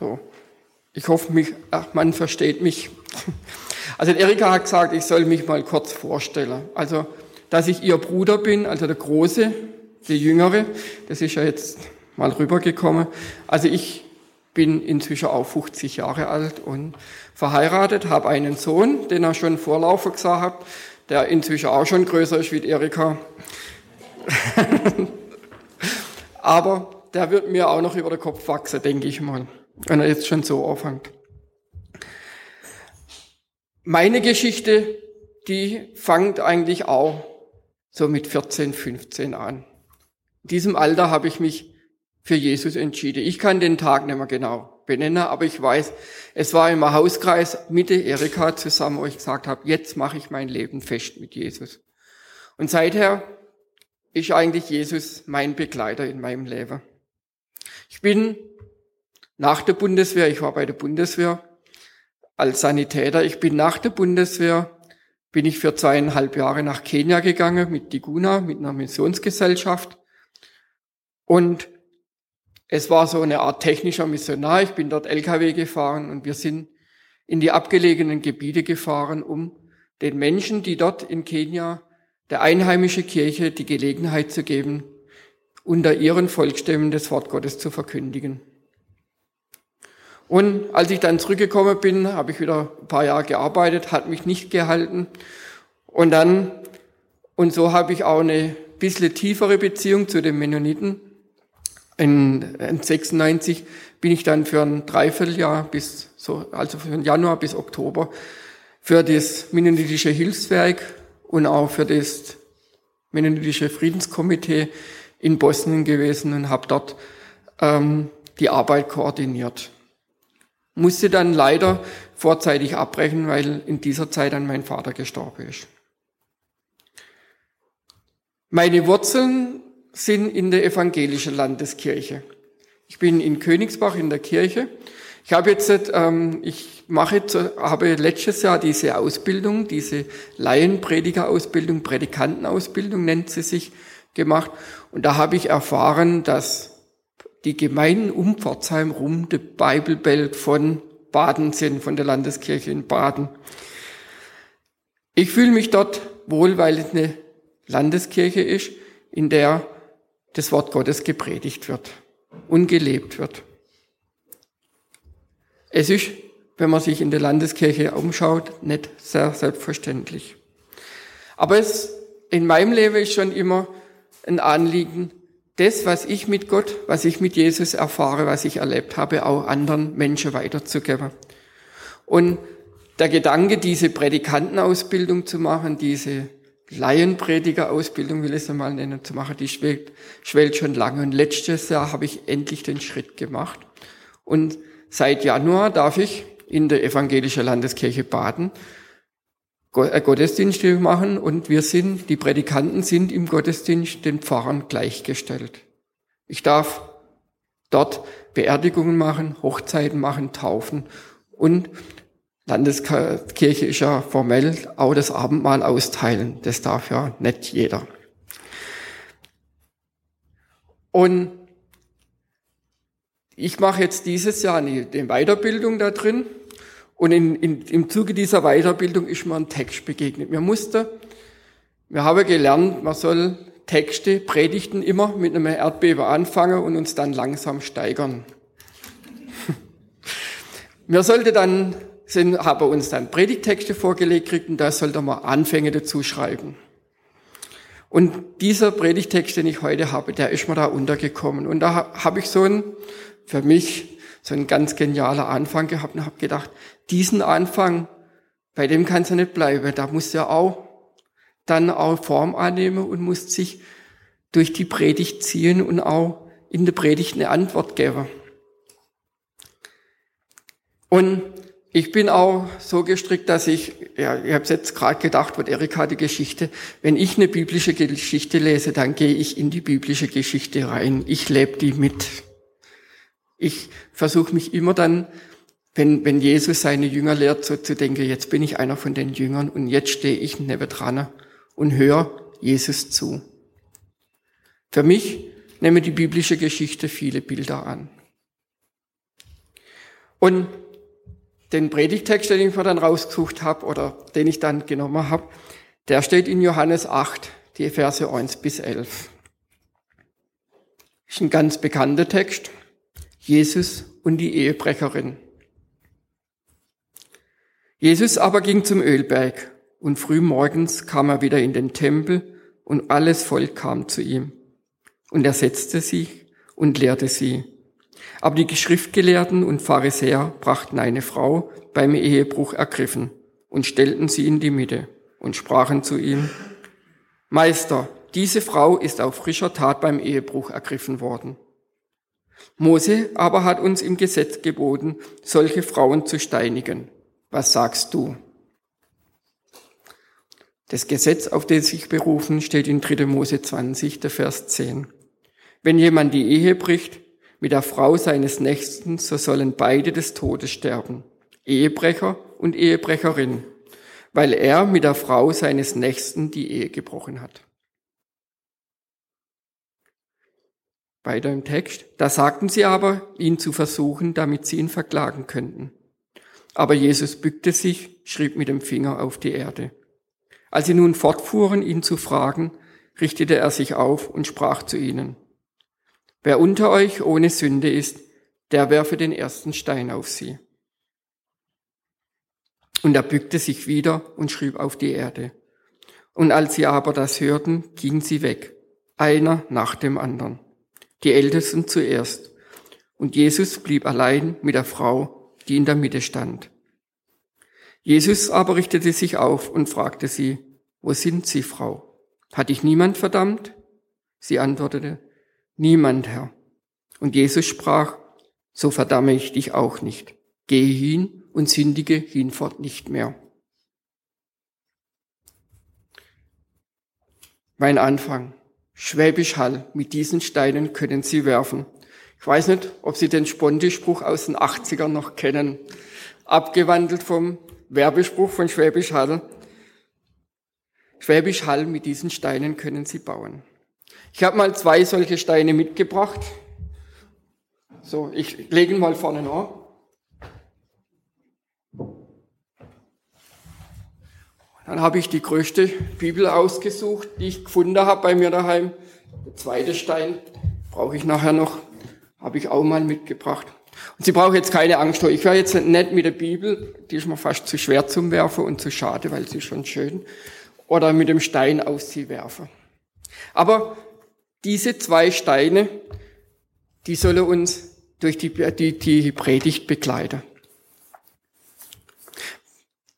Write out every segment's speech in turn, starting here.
So. Ich hoffe, mich, ach, man versteht mich. Also Erika hat gesagt, ich soll mich mal kurz vorstellen. Also, dass ich ihr Bruder bin, also der Große, der Jüngere, das ist ja jetzt mal rübergekommen. Also ich bin inzwischen auch 50 Jahre alt und verheiratet, habe einen Sohn, den er schon Vorlaufer gesagt hat, der inzwischen auch schon größer ist wie Erika. Aber der wird mir auch noch über den Kopf wachsen, denke ich mal, wenn er jetzt schon so anfängt. Meine Geschichte, die fängt eigentlich auch so mit 14, 15 an. In diesem Alter habe ich mich für Jesus entschieden. Ich kann den Tag nicht mehr genau benennen, aber ich weiß, es war im Hauskreis mit Erika zusammen, wo ich gesagt habe, jetzt mache ich mein Leben fest mit Jesus. Und seither ist eigentlich Jesus mein Begleiter in meinem Leben. Ich bin nach der Bundeswehr, ich war bei der Bundeswehr als Sanitäter, ich bin nach der Bundeswehr, bin ich für zweieinhalb Jahre nach Kenia gegangen mit Diguna, mit einer Missionsgesellschaft. Und es war so eine Art technischer Missionar. Ich bin dort LKW gefahren und wir sind in die abgelegenen Gebiete gefahren, um den Menschen, die dort in Kenia der einheimischen Kirche die Gelegenheit zu geben, unter ihren Volksstämmen das Wort Gottes zu verkündigen. Und als ich dann zurückgekommen bin, habe ich wieder ein paar Jahre gearbeitet, hat mich nicht gehalten. Und dann, und so habe ich auch eine bisschen tiefere Beziehung zu den Mennoniten. In, in 96 bin ich dann für ein Dreivierteljahr bis so, also von Januar bis Oktober für das Mennonitische Hilfswerk und auch für das Mennonitische Friedenskomitee in Bosnien gewesen und habe dort ähm, die Arbeit koordiniert. Musste dann leider vorzeitig abbrechen, weil in dieser Zeit dann mein Vater gestorben ist. Meine Wurzeln sind in der evangelischen Landeskirche. Ich bin in Königsbach in der Kirche. Ich habe jetzt, ähm, ich mache, habe letztes Jahr diese Ausbildung, diese Laienpredigerausbildung, Predikantenausbildung nennt sie sich, gemacht. Und da habe ich erfahren, dass die Gemeinden um Pforzheim rum die Bibelbelt von Baden sind, von der Landeskirche in Baden. Ich fühle mich dort wohl, weil es eine Landeskirche ist, in der das Wort Gottes gepredigt wird und gelebt wird. Es ist, wenn man sich in der Landeskirche umschaut, nicht sehr selbstverständlich. Aber es in meinem Leben ist schon immer ein Anliegen, das, was ich mit Gott, was ich mit Jesus erfahre, was ich erlebt habe, auch anderen Menschen weiterzugeben. Und der Gedanke, diese Predikantenausbildung zu machen, diese Laienpredigerausbildung, will ich es einmal nennen, zu machen, die schwellt, schwellt schon lange. Und letztes Jahr habe ich endlich den Schritt gemacht. Und seit Januar darf ich in der evangelischen Landeskirche Baden Gottesdienste machen und wir sind, die Predikanten sind im Gottesdienst den Pfarrern gleichgestellt. Ich darf dort Beerdigungen machen, Hochzeiten machen, Taufen und Landeskirche ist ja formell auch das Abendmahl austeilen. Das darf ja nicht jeder. Und ich mache jetzt dieses Jahr eine Weiterbildung da drin. Und in, in, im Zuge dieser Weiterbildung ist mir ein Text begegnet. Mir musste, wir haben gelernt, man soll Texte, Predigten immer mit einem Erdbeben anfangen und uns dann langsam steigern. wir sollte dann sind, haben uns dann Predigtexte vorgelegt gekriegt und da sollte man Anfänge dazu schreiben. Und dieser Predigtext, den ich heute habe, der ist mir da untergekommen. Und da habe ich so ein, für mich, so ein ganz genialer Anfang gehabt und habe gedacht, diesen Anfang, bei dem kann es ja nicht bleiben. Da muss ja auch dann auch Form annehmen und muss sich durch die Predigt ziehen und auch in der Predigt eine Antwort geben. Und ich bin auch so gestrickt, dass ich, ja, ich habe jetzt gerade gedacht, wird Erika die Geschichte, wenn ich eine biblische Geschichte lese, dann gehe ich in die biblische Geschichte rein. Ich lebe die mit. Ich versuche mich immer dann, wenn, wenn Jesus seine Jünger lehrt, so zu denken, jetzt bin ich einer von den Jüngern und jetzt stehe ich neben dran und höre Jesus zu. Für mich nehme die biblische Geschichte viele Bilder an. Und den Predigtext, den ich mir dann rausgesucht habe oder den ich dann genommen habe, der steht in Johannes 8, die Verse 1 bis 11. Ist ein ganz bekannter Text. Jesus und die Ehebrecherin. Jesus aber ging zum Ölberg und früh morgens kam er wieder in den Tempel und alles Volk kam zu ihm. Und er setzte sich und lehrte sie. Aber die Schriftgelehrten und Pharisäer brachten eine Frau beim Ehebruch ergriffen und stellten sie in die Mitte und sprachen zu ihm, Meister, diese Frau ist auf frischer Tat beim Ehebruch ergriffen worden. Mose aber hat uns im Gesetz geboten, solche Frauen zu steinigen. Was sagst du? Das Gesetz, auf das sich berufen, steht in 3. Mose 20, der Vers 10. Wenn jemand die Ehe bricht mit der Frau seines Nächsten, so sollen beide des Todes sterben, Ehebrecher und Ehebrecherin, weil er mit der Frau seines Nächsten die Ehe gebrochen hat. Weiter im Text, da sagten sie aber, ihn zu versuchen, damit sie ihn verklagen könnten. Aber Jesus bückte sich, schrieb mit dem Finger auf die Erde. Als sie nun fortfuhren, ihn zu fragen, richtete er sich auf und sprach zu ihnen, Wer unter euch ohne Sünde ist, der werfe den ersten Stein auf sie. Und er bückte sich wieder und schrieb auf die Erde. Und als sie aber das hörten, gingen sie weg, einer nach dem anderen, die Ältesten zuerst. Und Jesus blieb allein mit der Frau, die in der Mitte stand. Jesus aber richtete sich auf und fragte sie, wo sind Sie, Frau? Hat dich niemand verdammt? Sie antwortete, niemand, Herr. Und Jesus sprach, so verdamme ich dich auch nicht. Gehe hin und sündige hinfort nicht mehr. Mein Anfang. Schwäbisch Hall. Mit diesen Steinen können Sie werfen. Ich weiß nicht, ob Sie den Sponti-Spruch aus den 80ern noch kennen. Abgewandelt vom Werbespruch von Schwäbisch Hall. Schwäbisch Hall, mit diesen Steinen können Sie bauen. Ich habe mal zwei solche Steine mitgebracht. So, ich lege ihn mal vorne noch. Dann habe ich die größte Bibel ausgesucht, die ich gefunden habe bei mir daheim. Der zweite Stein brauche ich nachher noch habe ich auch mal mitgebracht. Und Sie brauchen jetzt keine Angst vor. Ich wäre jetzt nicht mit der Bibel, die ist mir fast zu schwer zum Werfen und zu schade, weil sie ist schon schön. Oder mit dem Stein aus sie werfen. Aber diese zwei Steine, die sollen uns durch die, die, die Predigt begleiten.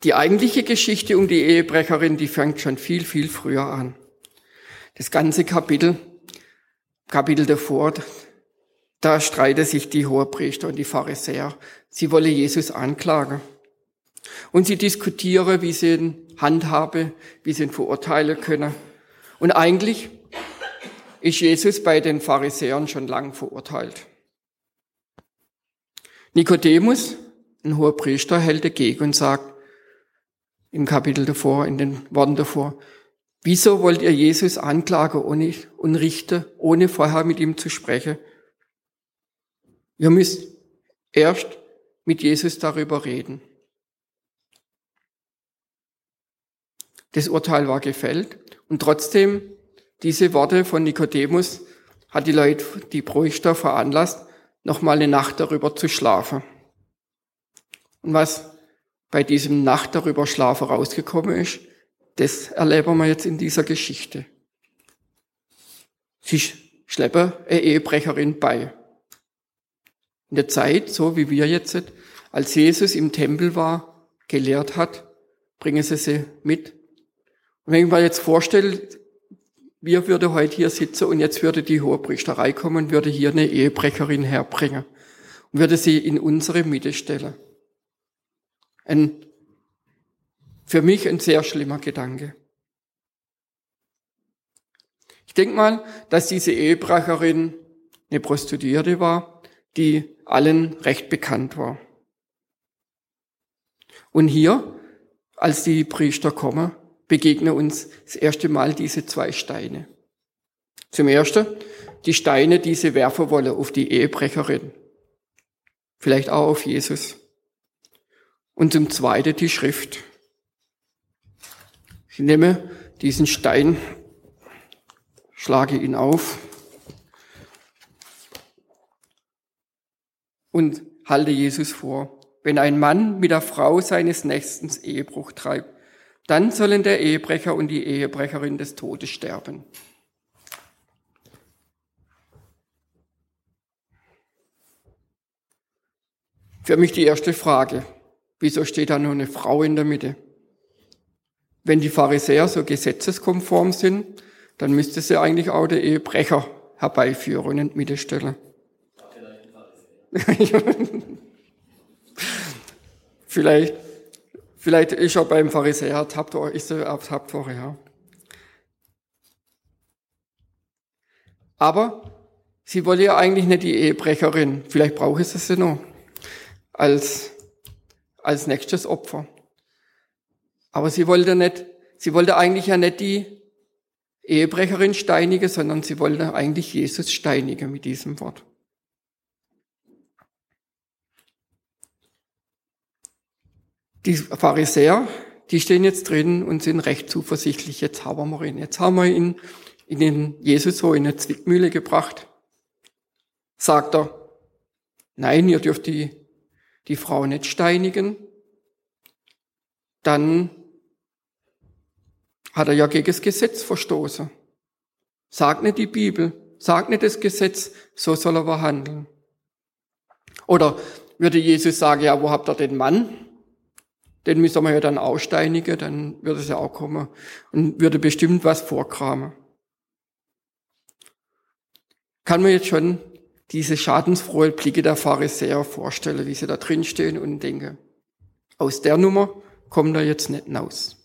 Die eigentliche Geschichte um die Ehebrecherin, die fängt schon viel, viel früher an. Das ganze Kapitel, Kapitel davor, da streiten sich die Hohepriester und die Pharisäer. Sie wollen Jesus anklagen. Und sie diskutieren, wie sie ihn handhaben, wie sie ihn verurteilen können. Und eigentlich ist Jesus bei den Pharisäern schon lang verurteilt. Nikodemus, ein hoher Priester, hält dagegen und sagt im Kapitel davor, in den Worten davor, wieso wollt ihr Jesus anklagen und richten, ohne vorher mit ihm zu sprechen? Ihr müsst erst mit Jesus darüber reden. Das Urteil war gefällt und trotzdem diese Worte von Nikodemus hat die Leute, die Priester veranlasst, nochmal eine Nacht darüber zu schlafen. Und was bei diesem Nacht darüber schlafen rausgekommen ist, das erleben wir jetzt in dieser Geschichte. Sie schleppen eine Ehebrecherin bei. In der Zeit, so wie wir jetzt, als Jesus im Tempel war, gelehrt hat, bringen sie sie mit. Und wenn ich mir jetzt vorstelle, wir würde heute hier sitzen und jetzt würde die Hohepriesterei kommen und würde hier eine Ehebrecherin herbringen und würde sie in unsere Mitte stellen. Ein, für mich ein sehr schlimmer Gedanke. Ich denke mal, dass diese Ehebrecherin eine Prostituierte war, die allen recht bekannt war. Und hier, als die Priester kommen, begegnen uns das erste Mal diese zwei Steine. Zum ersten die Steine, die sie werfen wollen auf die Ehebrecherin. vielleicht auch auf Jesus. Und zum Zweiten die Schrift. Ich nehme diesen Stein, schlage ihn auf und halte Jesus vor. Wenn ein Mann mit der Frau seines Nächsten Ehebruch treibt, dann sollen der Ehebrecher und die Ehebrecherin des Todes sterben. Für mich die erste Frage, wieso steht da nur eine Frau in der Mitte? Wenn die Pharisäer so gesetzeskonform sind, dann müsste sie eigentlich auch der Ehebrecher herbeiführen und in die Mitte stellen. vielleicht, vielleicht ist er beim Pharisäer ertappt, ist er ertappt worden, ja. Aber sie wollte ja eigentlich nicht die Ehebrecherin. Vielleicht brauche sie sie noch als, als nächstes Opfer. Aber sie wollte nicht, sie wollte eigentlich ja nicht die Ehebrecherin steinigen, sondern sie wollte eigentlich Jesus steinigen mit diesem Wort. Die Pharisäer, die stehen jetzt drin und sind recht zuversichtlich, jetzt haben wir ihn. Jetzt haben wir ihn in den Jesus so in eine Zwickmühle gebracht. Sagt er, nein, ihr dürft die die Frau nicht steinigen, dann hat er ja gegen das Gesetz verstoßen. Sagt nicht die Bibel, sagt nicht das Gesetz, so soll er aber handeln. Oder würde Jesus sagen, ja, wo habt ihr den Mann? Den müssen wir ja dann aussteinigen, dann würde es ja auch kommen und würde bestimmt was vorkramen. Kann man jetzt schon diese schadensfrohe Blicke der Pharisäer vorstelle, wie sie da drin stehen und denke, aus der Nummer kommt er jetzt nicht hinaus.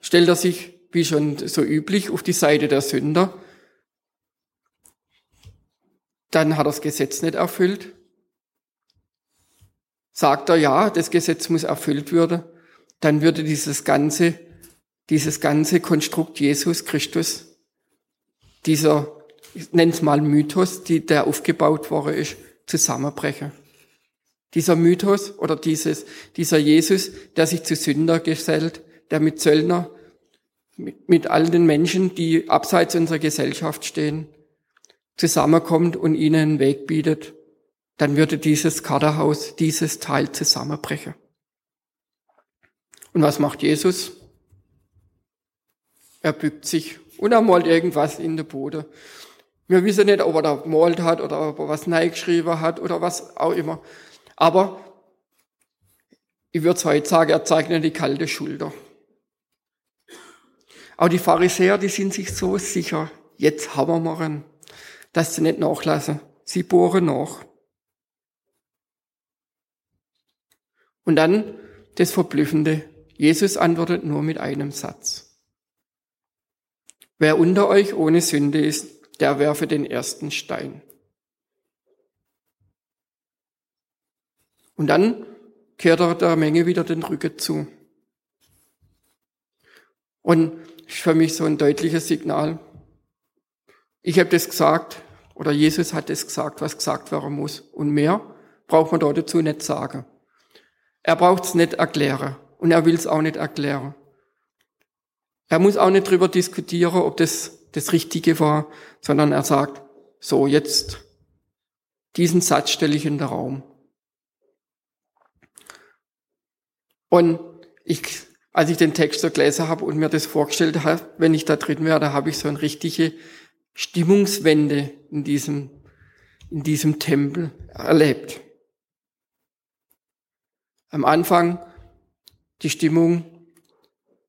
Stellt er sich, wie schon so üblich, auf die Seite der Sünder, dann hat er das Gesetz nicht erfüllt. Sagt er, ja, das Gesetz muss erfüllt werden, dann würde dieses ganze, dieses ganze Konstrukt Jesus Christus dieser, ich nenne es mal Mythos, die, der aufgebaut worden ist, zusammenbrechen. Dieser Mythos oder dieses, dieser Jesus, der sich zu Sünder gesellt, der mit Zöllner, mit, mit all den Menschen, die abseits unserer Gesellschaft stehen, zusammenkommt und ihnen einen Weg bietet, dann würde dieses Kaderhaus, dieses Teil zusammenbrechen. Und was macht Jesus? Er bückt sich und er malt irgendwas in den Boden. Wir wissen nicht, ob er da gemalt hat oder ob er was geschrieben hat oder was auch immer. Aber ich würde heute sagen, er zeichnet die kalte Schulter. Auch die Pharisäer, die sind sich so sicher, jetzt haben wir ihn, dass sie nicht nachlassen. Sie bohren nach. Und dann das Verblüffende. Jesus antwortet nur mit einem Satz. Wer unter euch ohne Sünde ist, der werfe den ersten Stein. Und dann kehrt er der Menge wieder den Rücken zu. Und ist für mich so ein deutliches Signal. Ich habe das gesagt, oder Jesus hat das gesagt, was gesagt werden muss. Und mehr braucht man dort dazu nicht sagen. Er braucht es nicht erklären. Und er will es auch nicht erklären. Er muss auch nicht drüber diskutieren, ob das das Richtige war, sondern er sagt, so jetzt, diesen Satz stelle ich in den Raum. Und ich, als ich den Text so gelesen habe und mir das vorgestellt habe, wenn ich da drin wäre, da habe ich so eine richtige Stimmungswende in diesem, in diesem Tempel erlebt. Am Anfang die Stimmung,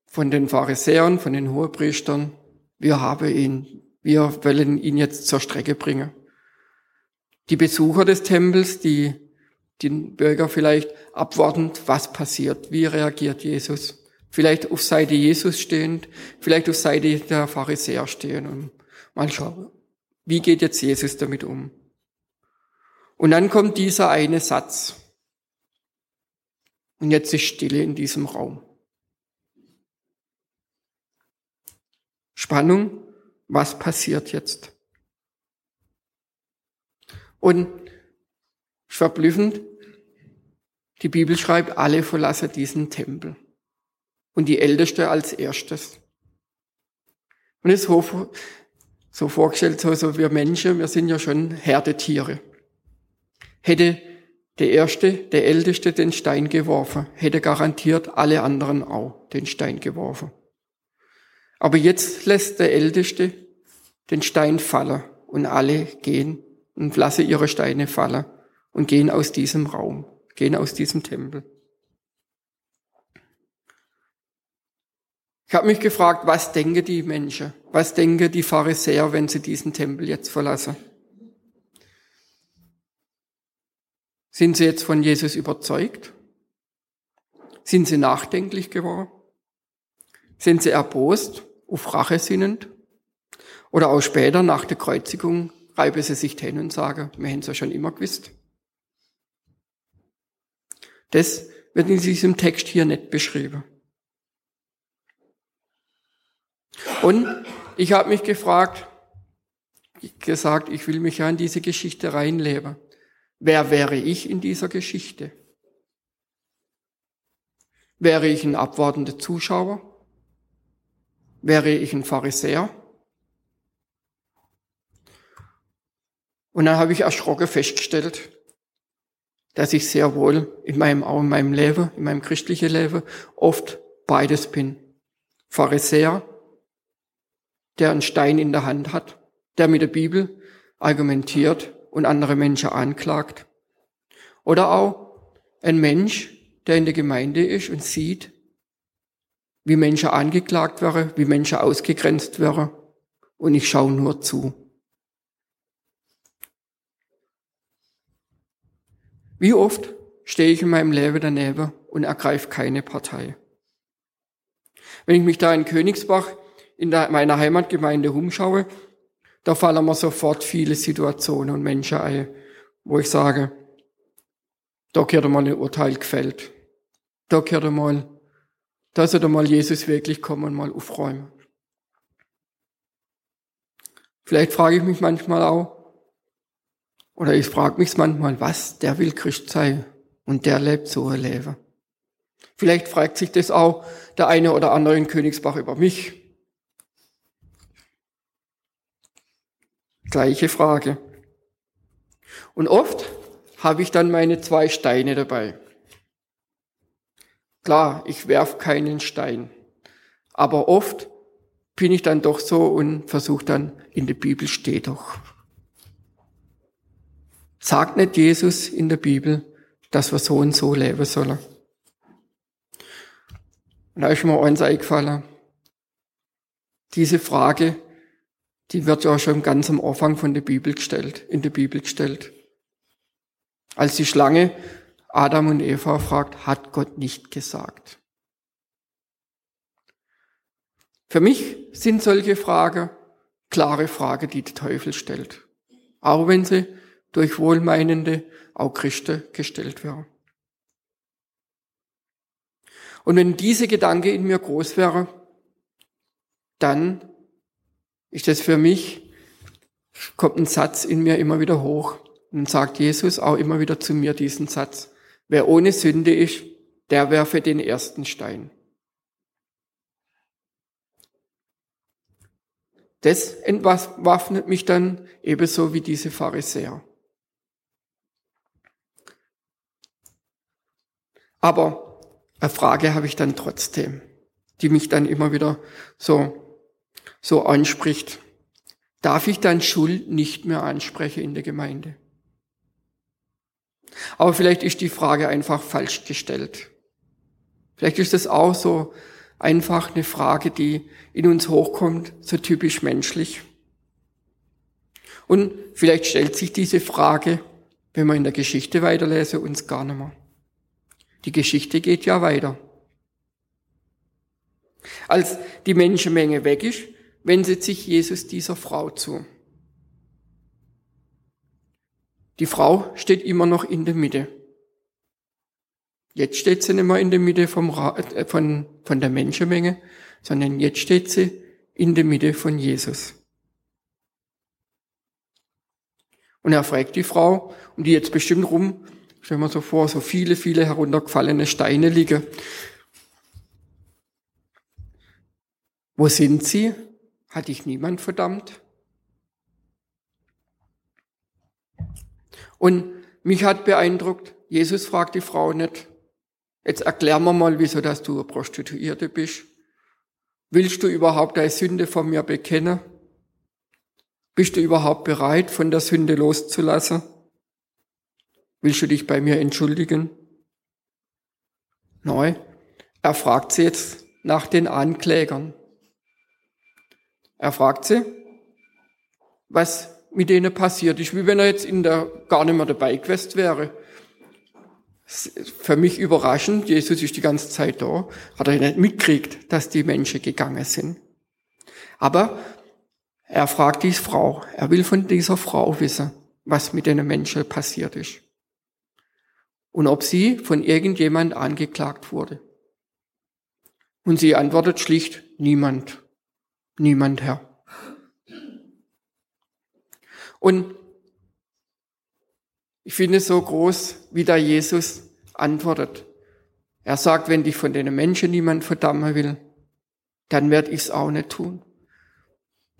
von den Pharisäern, von den Hohepriestern, wir haben ihn, wir wollen ihn jetzt zur Strecke bringen. Die Besucher des Tempels, die den Bürger vielleicht abwartend, was passiert, wie reagiert Jesus. Vielleicht auf Seite Jesus stehend, vielleicht auf Seite der Pharisäer stehen und mal schauen, wie geht jetzt Jesus damit um. Und dann kommt dieser eine Satz. Und jetzt ist Stille in diesem Raum. Spannung, was passiert jetzt? Und verblüffend, die Bibel schreibt, alle verlassen diesen Tempel. Und die Älteste als erstes. Und es ist so, vorgestellt, so, so wir Menschen, wir sind ja schon Herdetiere. Hätte der Erste, der Älteste den Stein geworfen, hätte garantiert alle anderen auch den Stein geworfen. Aber jetzt lässt der Älteste den Stein fallen und alle gehen und lassen ihre Steine fallen und gehen aus diesem Raum, gehen aus diesem Tempel. Ich habe mich gefragt, was denken die Menschen, was denken die Pharisäer, wenn sie diesen Tempel jetzt verlassen? Sind sie jetzt von Jesus überzeugt? Sind sie nachdenklich geworden? Sind sie erbost, auf Rache sinnend? Oder auch später nach der Kreuzigung reiben sie sich hin und sagen, wir hätten es ja schon immer gewusst. Das wird in diesem Text hier nicht beschrieben. Und ich habe mich gefragt, gesagt, ich will mich ja in diese Geschichte reinleben. Wer wäre ich in dieser Geschichte? Wäre ich ein abwartender Zuschauer? Wäre ich ein Pharisäer? Und dann habe ich erschrocken festgestellt, dass ich sehr wohl in meinem, auch in meinem Leben, in meinem christlichen Leben oft beides bin. Pharisäer, der einen Stein in der Hand hat, der mit der Bibel argumentiert und andere Menschen anklagt. Oder auch ein Mensch, der in der Gemeinde ist und sieht, wie Menschen angeklagt werden, wie Menschen ausgegrenzt werden und ich schaue nur zu. Wie oft stehe ich in meinem Leben daneben und ergreife keine Partei. Wenn ich mich da in Königsbach in meiner Heimatgemeinde umschaue, da fallen mir sofort viele Situationen und Menschen ein, wo ich sage, da gehört mal ein Urteil gefällt. Da gehört mal, da sollte mal Jesus wirklich kommen und mal aufräumen. Vielleicht frage ich mich manchmal auch, oder ich frage mich manchmal, was, der will Christ sein und der lebt so ein Leben. Vielleicht fragt sich das auch der eine oder andere in Königsbach über mich. Gleiche Frage. Und oft habe ich dann meine zwei Steine dabei. Klar, ich werf keinen Stein, aber oft bin ich dann doch so und versuche dann, in der Bibel steht doch. Sagt nicht Jesus in der Bibel, dass wir so und so leben sollen? Und da ist mir eins eingefallen. Diese Frage, die wird ja schon ganz am Anfang von der Bibel gestellt, in der Bibel gestellt. Als die Schlange Adam und Eva fragt, hat Gott nicht gesagt. Für mich sind solche Fragen klare Fragen, die der Teufel stellt. Auch wenn sie durch wohlmeinende, auch Christen gestellt werden. Und wenn diese Gedanke in mir groß wäre, dann ist das für mich, kommt ein Satz in mir immer wieder hoch. Und sagt Jesus auch immer wieder zu mir diesen Satz. Wer ohne Sünde ist, der werfe den ersten Stein. Das entwaffnet mich dann ebenso wie diese Pharisäer. Aber eine Frage habe ich dann trotzdem, die mich dann immer wieder so so anspricht, darf ich dann Schuld nicht mehr ansprechen in der Gemeinde. Aber vielleicht ist die Frage einfach falsch gestellt. Vielleicht ist das auch so einfach eine Frage, die in uns hochkommt, so typisch menschlich. Und vielleicht stellt sich diese Frage, wenn wir in der Geschichte weiterlesen, uns gar nicht mehr. Die Geschichte geht ja weiter. Als die Menschenmenge weg ist, wendet sich Jesus dieser Frau zu. Die Frau steht immer noch in der Mitte. Jetzt steht sie nicht mehr in der Mitte vom äh, von, von der Menschenmenge, sondern jetzt steht sie in der Mitte von Jesus. Und er fragt die Frau, und die jetzt bestimmt rum, stellen wir so vor, so viele, viele heruntergefallene Steine liegen. Wo sind sie? Hat dich niemand verdammt? Und mich hat beeindruckt, Jesus fragt die Frau nicht, jetzt erklär mir mal, wieso dass du eine Prostituierte bist. Willst du überhaupt deine Sünde von mir bekennen? Bist du überhaupt bereit, von der Sünde loszulassen? Willst du dich bei mir entschuldigen? Nein, er fragt sie jetzt nach den Anklägern. Er fragt sie, was mit denen passiert ist, wie wenn er jetzt in der gar nicht mehr dabei gewesen wäre. Für mich überraschend, Jesus ist die ganze Zeit da, hat er nicht mitgekriegt, dass die Menschen gegangen sind. Aber er fragt die Frau, er will von dieser Frau wissen, was mit den Menschen passiert ist. Und ob sie von irgendjemand angeklagt wurde. Und sie antwortet schlicht, niemand. Niemand, Herr. Und ich finde es so groß, wie da Jesus antwortet. Er sagt, wenn dich von den Menschen niemand verdammen will, dann werde ich es auch nicht tun.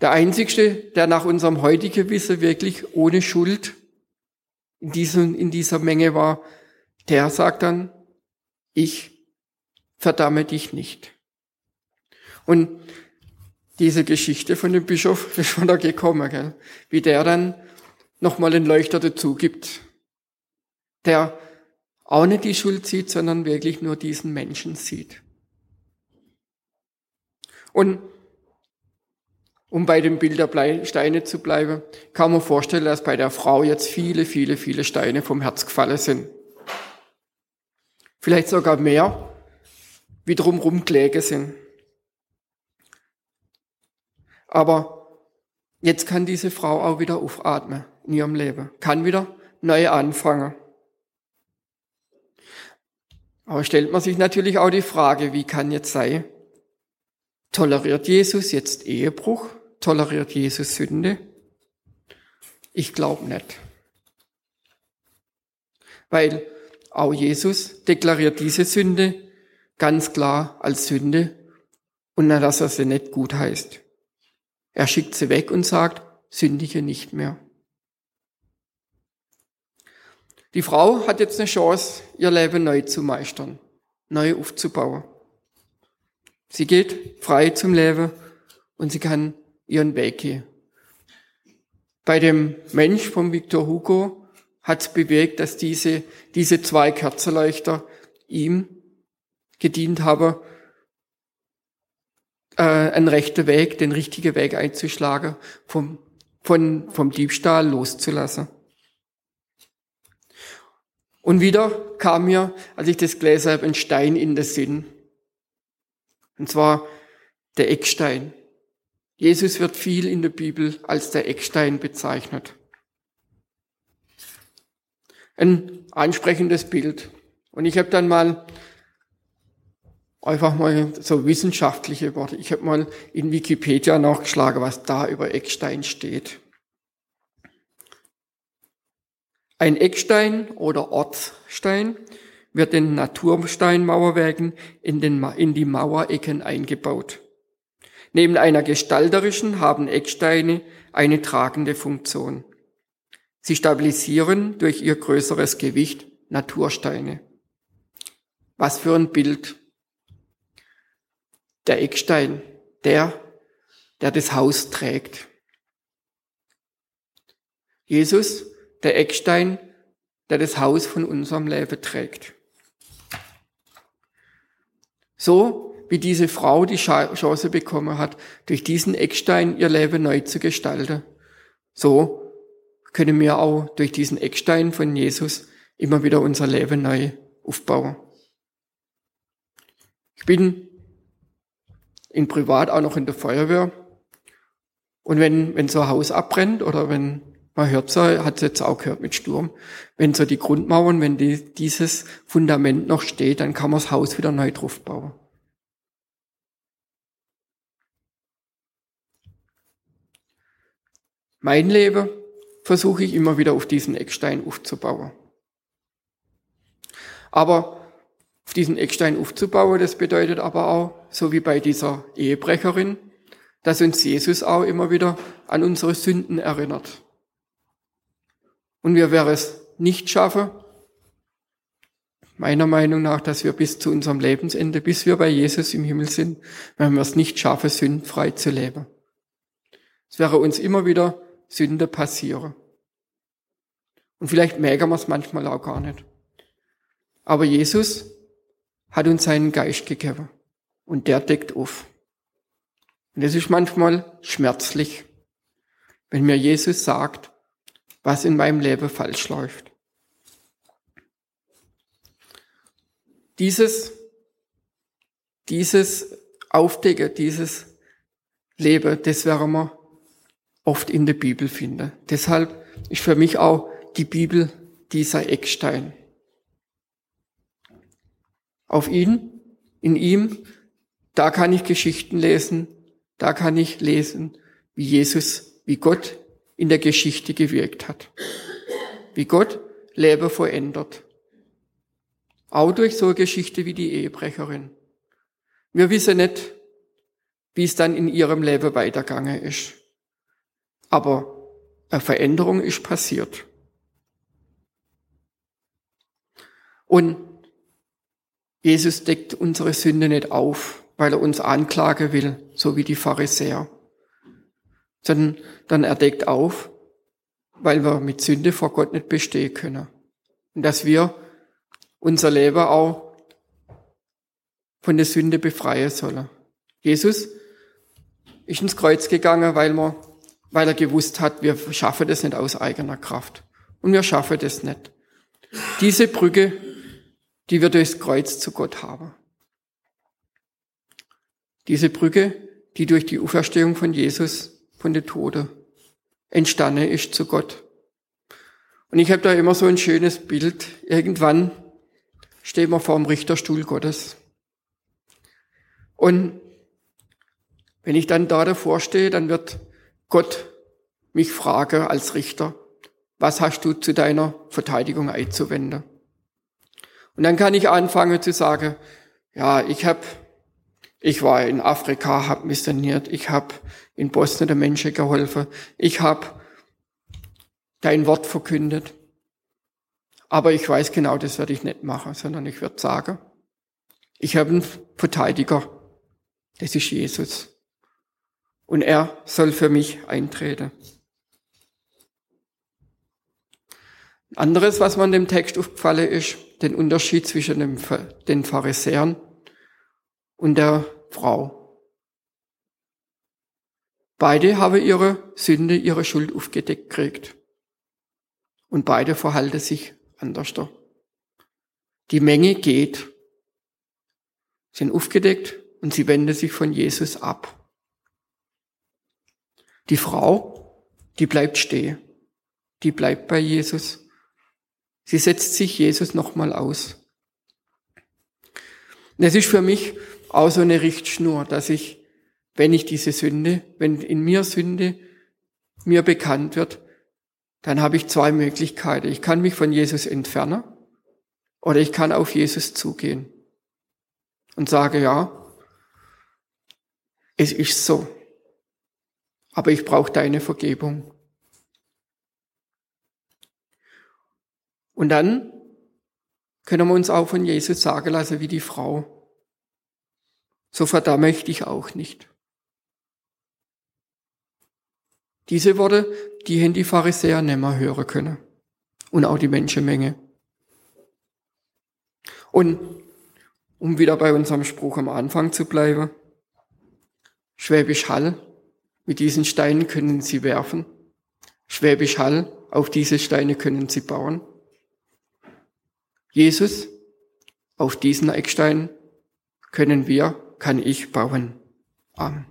Der Einzigste, der nach unserem heutigen Wissen wirklich ohne Schuld in, diesem, in dieser Menge war, der sagt dann, ich verdamme dich nicht. Und diese Geschichte von dem Bischof ist schon da gekommen, gell? wie der dann nochmal den Leuchter dazu gibt, der auch nicht die Schuld sieht, sondern wirklich nur diesen Menschen sieht. Und um bei dem Bild der Steine zu bleiben, kann man vorstellen, dass bei der Frau jetzt viele, viele, viele Steine vom Herz gefallen sind. Vielleicht sogar mehr, wie drumherum gelegen sind. Aber jetzt kann diese Frau auch wieder aufatmen in ihrem Leben, kann wieder neu anfangen. Aber stellt man sich natürlich auch die Frage, wie kann jetzt sein, toleriert Jesus jetzt Ehebruch? Toleriert Jesus Sünde? Ich glaube nicht. Weil auch Jesus deklariert diese Sünde ganz klar als Sünde und dass er sie nicht gut heißt. Er schickt sie weg und sagt, sündige nicht mehr. Die Frau hat jetzt eine Chance, ihr Leben neu zu meistern, neu aufzubauen. Sie geht frei zum Leben und sie kann ihren Weg gehen. Bei dem Mensch von Victor Hugo hat es bewegt, dass diese, diese zwei Kerzenleuchter ihm gedient haben, äh, einen rechten Weg, den richtigen Weg einzuschlagen, vom, von, vom Diebstahl loszulassen. Und wieder kam mir, als ich das gelesen habe, ein Stein in den Sinn. Und zwar der Eckstein. Jesus wird viel in der Bibel als der Eckstein bezeichnet. Ein ansprechendes Bild. Und ich habe dann mal einfach mal so wissenschaftliche Worte. Ich habe mal in Wikipedia nachgeschlagen, was da über Eckstein steht. Ein Eckstein oder Ortsstein wird in Natursteinmauerwerken in, den, in die Mauerecken eingebaut. Neben einer gestalterischen haben Ecksteine eine tragende Funktion. Sie stabilisieren durch ihr größeres Gewicht Natursteine. Was für ein Bild der Eckstein, der, der das Haus trägt. Jesus, der Eckstein, der das Haus von unserem Leben trägt. So wie diese Frau die Chance bekommen hat, durch diesen Eckstein ihr Leben neu zu gestalten, so können wir auch durch diesen Eckstein von Jesus immer wieder unser Leben neu aufbauen. Ich bin in Privat auch noch in der Feuerwehr. Und wenn, wenn so ein Haus abbrennt oder wenn man hört so, hat es jetzt auch gehört mit Sturm, wenn so die Grundmauern, wenn die, dieses Fundament noch steht, dann kann man das Haus wieder neu drauf bauen. Mein Leben versuche ich immer wieder auf diesen Eckstein aufzubauen. Aber diesen Eckstein aufzubauen, das bedeutet aber auch, so wie bei dieser Ehebrecherin, dass uns Jesus auch immer wieder an unsere Sünden erinnert. Und wir werden es nicht schaffen, meiner Meinung nach, dass wir bis zu unserem Lebensende, bis wir bei Jesus im Himmel sind, wenn wir es nicht schaffen, sündfrei zu leben. Es wäre uns immer wieder Sünde passieren. Und vielleicht merken wir es manchmal auch gar nicht. Aber Jesus hat uns seinen Geist gegeben. Und der deckt auf. Und es ist manchmal schmerzlich, wenn mir Jesus sagt, was in meinem Leben falsch läuft. Dieses, dieses Aufdecken, dieses Leben, das werden wir oft in der Bibel finden. Deshalb ist für mich auch die Bibel dieser Eckstein. Auf ihn, in ihm, da kann ich Geschichten lesen, da kann ich lesen, wie Jesus, wie Gott in der Geschichte gewirkt hat. Wie Gott Leben verändert. Auch durch so eine Geschichte wie die Ehebrecherin. Wir wissen nicht, wie es dann in ihrem Leben weitergegangen ist. Aber eine Veränderung ist passiert. Und Jesus deckt unsere Sünde nicht auf, weil er uns anklagen will, so wie die Pharisäer, sondern dann er deckt auf, weil wir mit Sünde vor Gott nicht bestehen können. Und dass wir unser Leben auch von der Sünde befreien sollen. Jesus ist ins Kreuz gegangen, weil, man, weil er gewusst hat, wir schaffen das nicht aus eigener Kraft. Und wir schaffen das nicht. Diese Brücke, die wir durchs Kreuz zu Gott haben. Diese Brücke, die durch die Auferstehung von Jesus von den Toten entstanden ist zu Gott. Und ich habe da immer so ein schönes Bild. Irgendwann stehen wir vor dem Richterstuhl Gottes. Und wenn ich dann da davor stehe, dann wird Gott mich fragen als Richter, was hast du zu deiner Verteidigung einzuwenden? Und dann kann ich anfangen zu sagen, ja, ich habe ich war in Afrika, habe missioniert, ich habe in Bosnien den Menschen geholfen, ich habe dein Wort verkündet. Aber ich weiß genau, das werde ich nicht machen, sondern ich werde sagen, ich habe einen Verteidiger, das ist Jesus. Und er soll für mich eintreten. Anderes, was man dem Text aufgefallen ist, den Unterschied zwischen dem, den Pharisäern und der Frau. Beide haben ihre Sünde, ihre Schuld aufgedeckt gekriegt. Und beide verhalten sich anders. Die Menge geht, sind aufgedeckt und sie wenden sich von Jesus ab. Die Frau, die bleibt stehen. Die bleibt bei Jesus. Sie setzt sich Jesus nochmal aus. Das ist für mich auch so eine Richtschnur, dass ich, wenn ich diese Sünde, wenn in mir Sünde mir bekannt wird, dann habe ich zwei Möglichkeiten. Ich kann mich von Jesus entfernen oder ich kann auf Jesus zugehen und sage, ja, es ist so, aber ich brauche deine Vergebung. Und dann können wir uns auch von Jesus sagen lassen, wie die Frau so verdamme ich dich auch nicht. Diese Worte, die hätten die Pharisäer nimmer hören können. Und auch die Menschenmenge. Und um wieder bei unserem Spruch am Anfang zu bleiben, Schwäbisch Hall, mit diesen Steinen können sie werfen. Schwäbisch Hall, auf diese Steine können sie bauen. Jesus, auf diesen Eckstein können wir kann ich bauen. Amen.